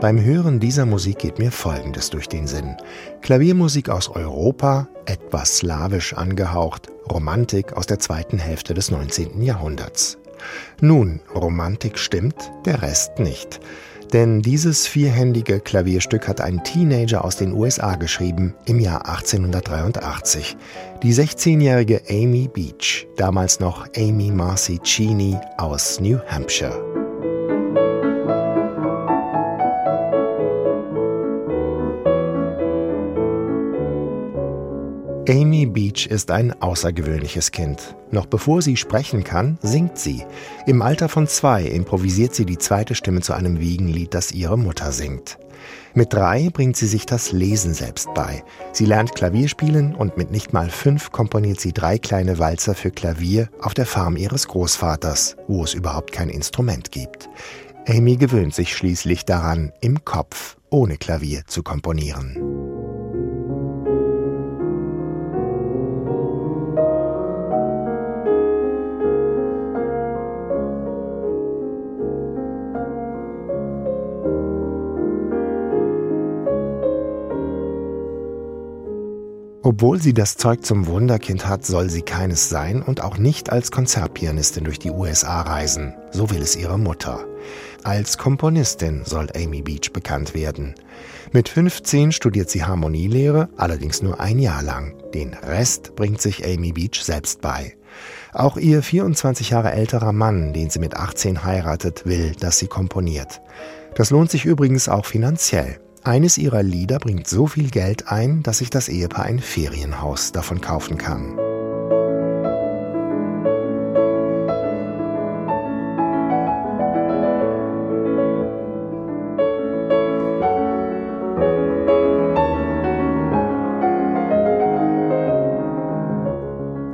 Beim Hören dieser Musik geht mir Folgendes durch den Sinn. Klaviermusik aus Europa, etwas slawisch angehaucht, Romantik aus der zweiten Hälfte des 19. Jahrhunderts. Nun, Romantik stimmt, der Rest nicht. Denn dieses vierhändige Klavierstück hat ein Teenager aus den USA geschrieben im Jahr 1883. Die 16-jährige Amy Beach, damals noch Amy Marcy Cheney aus New Hampshire. Amy Beach ist ein außergewöhnliches Kind. Noch bevor sie sprechen kann, singt sie. Im Alter von zwei improvisiert sie die zweite Stimme zu einem Wiegenlied, das ihre Mutter singt. Mit drei bringt sie sich das Lesen selbst bei. Sie lernt Klavierspielen und mit nicht mal fünf komponiert sie drei kleine Walzer für Klavier auf der Farm ihres Großvaters, wo es überhaupt kein Instrument gibt. Amy gewöhnt sich schließlich daran, im Kopf ohne Klavier zu komponieren. Obwohl sie das Zeug zum Wunderkind hat, soll sie keines sein und auch nicht als Konzertpianistin durch die USA reisen. So will es ihre Mutter. Als Komponistin soll Amy Beach bekannt werden. Mit 15 studiert sie Harmonielehre, allerdings nur ein Jahr lang. Den Rest bringt sich Amy Beach selbst bei. Auch ihr 24 Jahre älterer Mann, den sie mit 18 heiratet, will, dass sie komponiert. Das lohnt sich übrigens auch finanziell. Eines ihrer Lieder bringt so viel Geld ein, dass sich das Ehepaar ein Ferienhaus davon kaufen kann.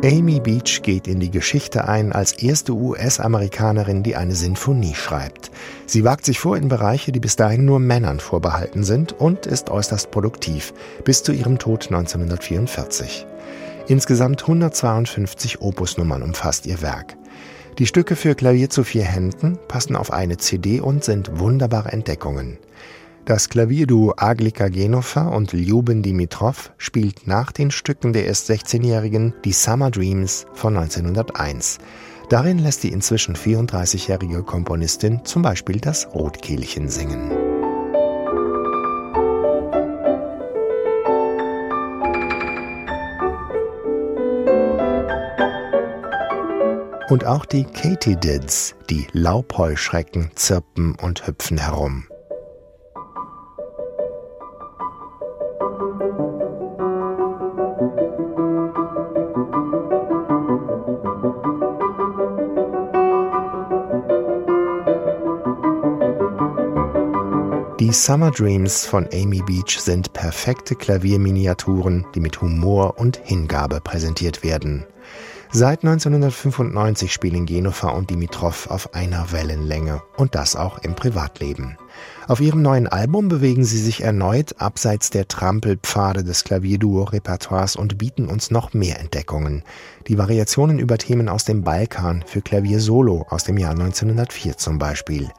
Amy Beach geht in die Geschichte ein als erste US-Amerikanerin, die eine Sinfonie schreibt. Sie wagt sich vor in Bereiche, die bis dahin nur Männern vorbehalten sind und ist äußerst produktiv, bis zu ihrem Tod 1944. Insgesamt 152 Opusnummern umfasst ihr Werk. Die Stücke für Klavier zu vier Händen passen auf eine CD und sind wunderbare Entdeckungen. Das Klavierduo Aglika Genova und Lyuben Dimitrov spielt nach den Stücken der erst 16-Jährigen die Summer Dreams von 1901. Darin lässt die inzwischen 34-jährige Komponistin zum Beispiel das Rotkehlchen singen. Und auch die Katydids, die Laubheuschrecken, zirpen und hüpfen herum. Die Summer Dreams von Amy Beach sind perfekte Klavierminiaturen, die mit Humor und Hingabe präsentiert werden. Seit 1995 spielen Genova und Dimitrov auf einer Wellenlänge und das auch im Privatleben. Auf ihrem neuen Album bewegen sie sich erneut abseits der Trampelpfade des Klavierduo-Repertoires und bieten uns noch mehr Entdeckungen. Die Variationen über Themen aus dem Balkan für Klavier Solo aus dem Jahr 1904 zum Beispiel.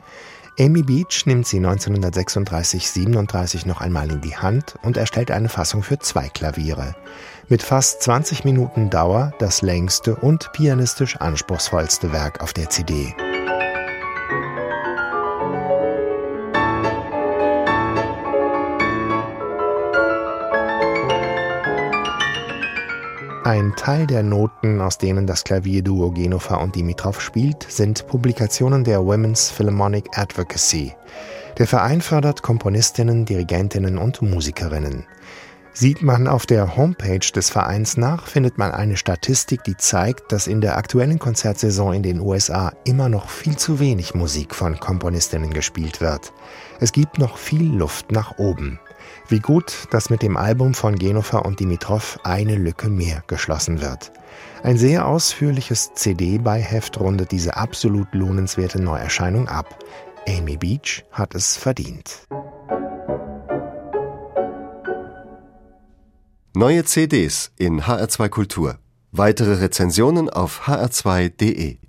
Amy Beach nimmt sie 1936-37 noch einmal in die Hand und erstellt eine Fassung für zwei Klaviere. Mit fast 20 Minuten Dauer das längste und pianistisch anspruchsvollste Werk auf der CD. Ein Teil der Noten, aus denen das Klavierduo Genova und Dimitrov spielt, sind Publikationen der Women's Philharmonic Advocacy. Der Verein fördert Komponistinnen, Dirigentinnen und Musikerinnen. Sieht man auf der Homepage des Vereins nach, findet man eine Statistik, die zeigt, dass in der aktuellen Konzertsaison in den USA immer noch viel zu wenig Musik von Komponistinnen gespielt wird. Es gibt noch viel Luft nach oben. Wie gut, dass mit dem Album von Genova und Dimitrov eine Lücke mehr geschlossen wird. Ein sehr ausführliches CD-Beiheft rundet diese absolut lohnenswerte Neuerscheinung ab. Amy Beach hat es verdient. Neue CDs in HR2 Kultur. Weitere Rezensionen auf hr2.de